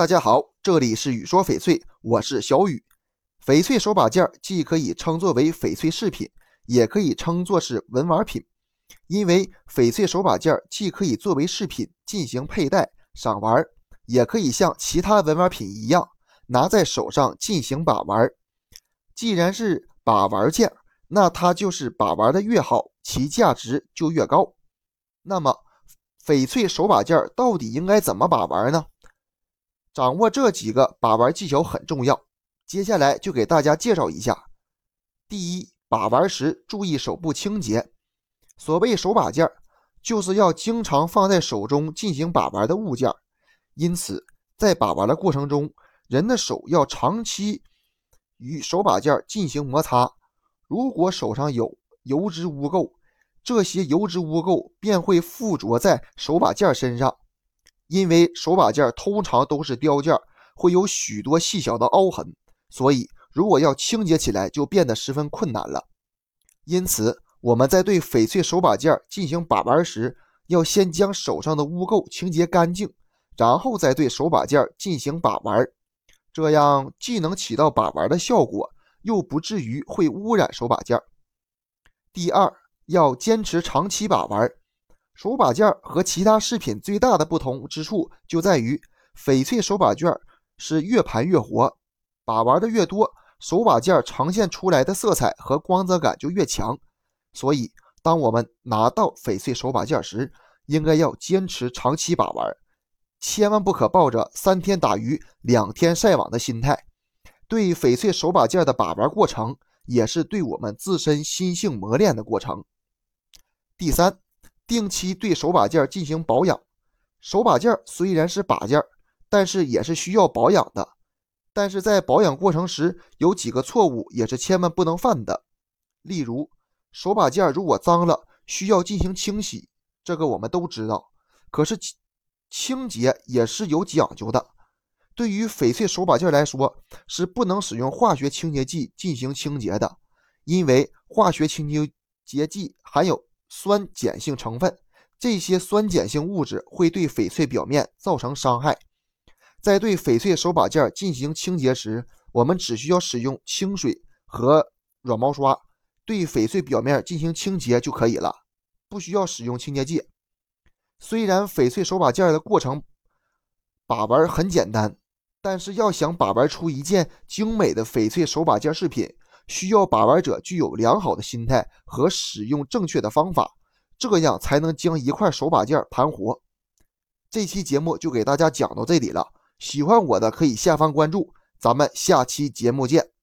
大家好，这里是雨说翡翠，我是小雨。翡翠手把件既可以称作为翡翠饰品，也可以称作是文玩品，因为翡翠手把件既可以作为饰品进行佩戴、赏玩，也可以像其他文玩品一样拿在手上进行把玩。既然是把玩件，那它就是把玩的越好，其价值就越高。那么，翡翠手把件到底应该怎么把玩呢？掌握这几个把玩技巧很重要。接下来就给大家介绍一下：第一，把玩时注意手部清洁。所谓手把件，就是要经常放在手中进行把玩的物件。因此，在把玩的过程中，人的手要长期与手把件进行摩擦。如果手上有油脂污垢，这些油脂污垢便会附着在手把件身上。因为手把件通常都是雕件，会有许多细小的凹痕，所以如果要清洁起来就变得十分困难了。因此，我们在对翡翠手把件进行把玩时，要先将手上的污垢清洁干净，然后再对手把件进行把玩，这样既能起到把玩的效果，又不至于会污染手把件。第二，要坚持长期把玩。手把件和其他饰品最大的不同之处就在于，翡翠手把件是越盘越活，把玩的越多，手把件呈现出来的色彩和光泽感就越强。所以，当我们拿到翡翠手把件时，应该要坚持长期把玩，千万不可抱着三天打鱼两天晒网的心态。对翡翠手把件的把玩过程，也是对我们自身心性磨练的过程。第三。定期对手把件进行保养。手把件虽然是把件，但是也是需要保养的。但是在保养过程时，有几个错误也是千万不能犯的。例如，手把件如果脏了，需要进行清洗，这个我们都知道。可是清洁也是有讲究的。对于翡翠手把件来说，是不能使用化学清洁剂进行清洁的，因为化学清洁剂含有。酸碱性成分，这些酸碱性物质会对翡翠表面造成伤害。在对翡翠手把件进行清洁时，我们只需要使用清水和软毛刷对翡翠表面进行清洁就可以了，不需要使用清洁剂。虽然翡翠手把件的过程把玩很简单，但是要想把玩出一件精美的翡翠手把件饰品。需要把玩者具有良好的心态和使用正确的方法，这样才能将一块手把件盘活。这期节目就给大家讲到这里了，喜欢我的可以下方关注，咱们下期节目见。